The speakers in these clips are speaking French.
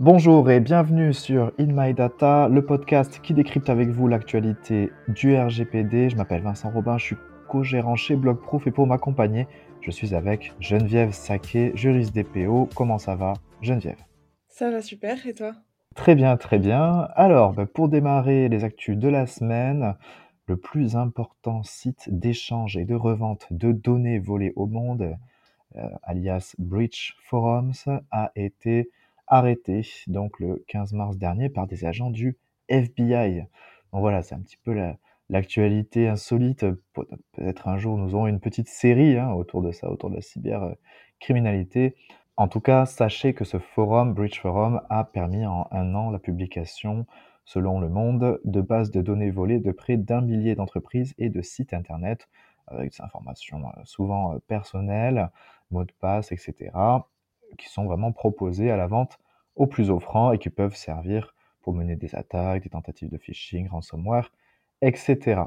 Bonjour et bienvenue sur In My Data, le podcast qui décrypte avec vous l'actualité du RGPD. Je m'appelle Vincent Robin, je suis co-gérant chez Blogproof et pour m'accompagner, je suis avec Geneviève Saquet, juriste DPO. Comment ça va, Geneviève? Ça va super, et toi? Très bien, très bien. Alors, bah, pour démarrer les actus de la semaine, le plus important site d'échange et de revente de données volées au monde, euh, alias Breach Forums, a été arrêté donc le 15 mars dernier par des agents du FBI. Donc voilà, c'est un petit peu l'actualité insolite. Peut-être un jour nous aurons une petite série hein, autour de ça, autour de la cybercriminalité. En tout cas, sachez que ce forum, Breach Forum, a permis en un an la publication, selon Le Monde, de bases de données volées de près d'un millier d'entreprises et de sites Internet, avec des informations euh, souvent euh, personnelles, mots de passe, etc., qui sont vraiment proposés à la vente aux plus offrants et qui peuvent servir pour mener des attaques, des tentatives de phishing, ransomware, etc.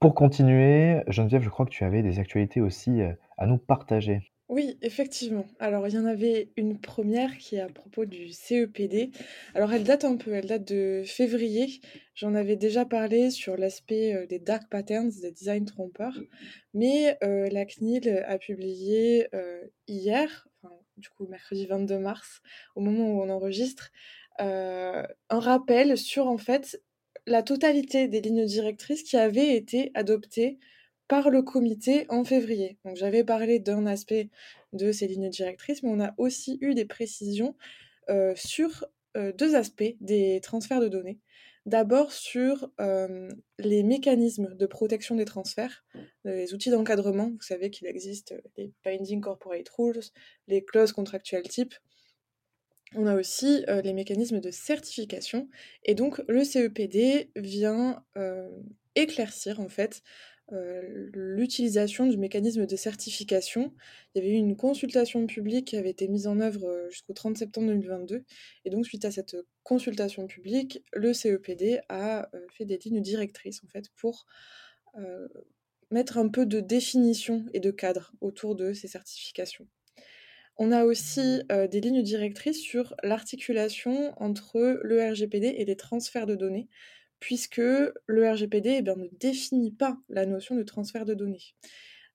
Pour continuer, Geneviève, je crois que tu avais des actualités aussi euh, à nous partager. Oui, effectivement. Alors, il y en avait une première qui est à propos du CEPD. Alors, elle date un peu, elle date de février. J'en avais déjà parlé sur l'aspect euh, des dark patterns, des designs trompeurs. Mais euh, la CNIL a publié hier, du coup mercredi 22 mars, au moment où on enregistre, euh, un rappel sur en fait la totalité des lignes directrices qui avaient été adoptées par le comité en février. Donc j'avais parlé d'un aspect de ces lignes directrices, mais on a aussi eu des précisions euh, sur deux aspects des transferts de données. D'abord sur les mécanismes de protection des transferts, les outils d'encadrement. Vous savez qu'il existe les Binding Corporate Rules, les clauses contractuelles type. On a aussi les mécanismes de certification. Et donc le CEPD vient éclaircir en fait euh, l'utilisation du mécanisme de certification. Il y avait eu une consultation publique qui avait été mise en œuvre euh, jusqu'au 30 septembre 2022. Et donc, suite à cette consultation publique, le CEPD a euh, fait des lignes directrices, en fait, pour mettre un peu de définition et de cadre autour de ces certifications. On a aussi des lignes directrices sur l'articulation entre le RGPD et les transferts de données puisque le RGPD eh ne définit pas la notion de transfert de données.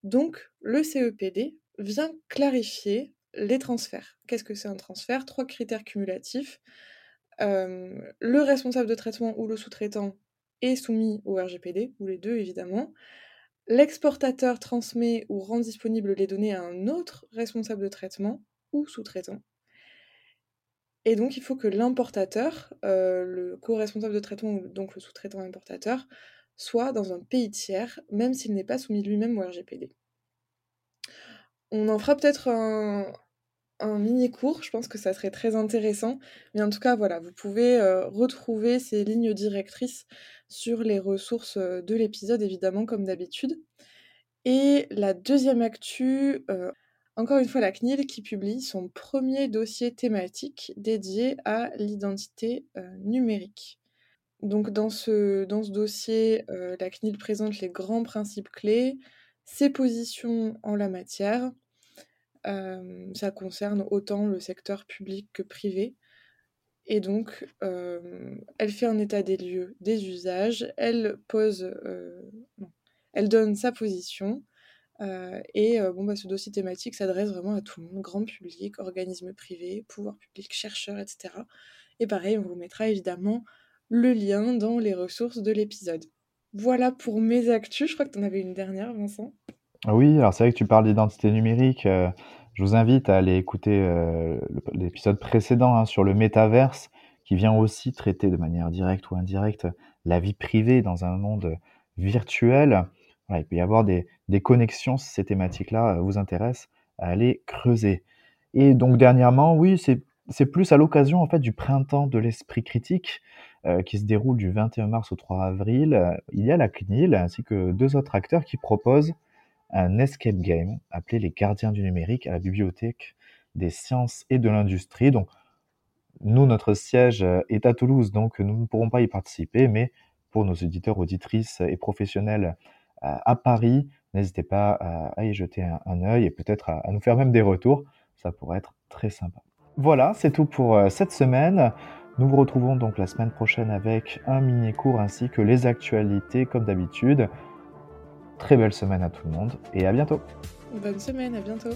Donc, le CEPD vient clarifier les transferts. Qu'est-ce que c'est un transfert? Trois critères cumulatifs. Euh, le responsable de traitement ou le sous-traitant est soumis au RGPD, ou les deux évidemment. L'exportateur transmet ou rend disponible les données à un autre responsable de traitement ou sous-traitant. Et donc, il faut que l'importateur, euh, le co-responsable de traitement, donc le sous-traitant importateur, soit dans un pays tiers, même s'il n'est pas soumis lui-même au RGPD. On en fera peut-être un, mini-cours, je pense que ça serait très intéressant. Mais en tout cas, voilà, vous pouvez euh, retrouver ces lignes directrices sur les ressources euh, de l'épisode, évidemment, comme d'habitude. Et la deuxième actu, encore une fois, la CNIL qui publie son premier dossier thématique dédié à l'identité euh, numérique. Donc dans ce, dossier, euh, la CNIL présente les grands principes clés, ses positions en la matière. Euh, ça concerne autant le secteur public que privé. Et donc, elle fait un état des lieux des usages, elle pose, elle donne sa position, euh, et euh, bon, bah, ce dossier thématique s'adresse vraiment à tout le monde, grand public, organismes privés, pouvoir public, chercheurs, etc. Et pareil, on vous mettra évidemment le lien dans les ressources de l'épisode. Voilà pour mes actus. Je crois que tu en avais une dernière, Vincent. Oui, alors c'est vrai que tu parles d'identité numérique. Euh, je vous invite à aller écouter l'épisode précédent hein, sur le métaverse, qui vient aussi traiter de manière directe ou indirecte la vie privée dans un monde virtuel il peut y avoir des, connexions si ces thématiques-là euh, vous intéressent à aller creuser. Et donc dernièrement, oui, c'est plus à l'occasion en fait du printemps de l'esprit critique euh, qui se déroule du 21 mars au 3 avril. Euh, il y a la CNIL ainsi que deux autres acteurs qui proposent un escape game appelé les Gardiens du numérique à la bibliothèque des sciences et de l'industrie. Donc nous, notre siège est à Toulouse, donc nous ne pourrons pas y participer, mais pour nos éditeurs, auditrices et professionnels à Paris. N'hésitez pas à, y jeter un, œil et peut-être à, nous faire même des retours. Ça pourrait être très sympa. Voilà, c'est tout pour, heu, cette semaine. Nous vous retrouvons donc la semaine prochaine avec un mini cours ainsi que les actualités comme d'habitude. Très belle semaine à tout le monde et à bientôt. Bonne semaine, à bientôt.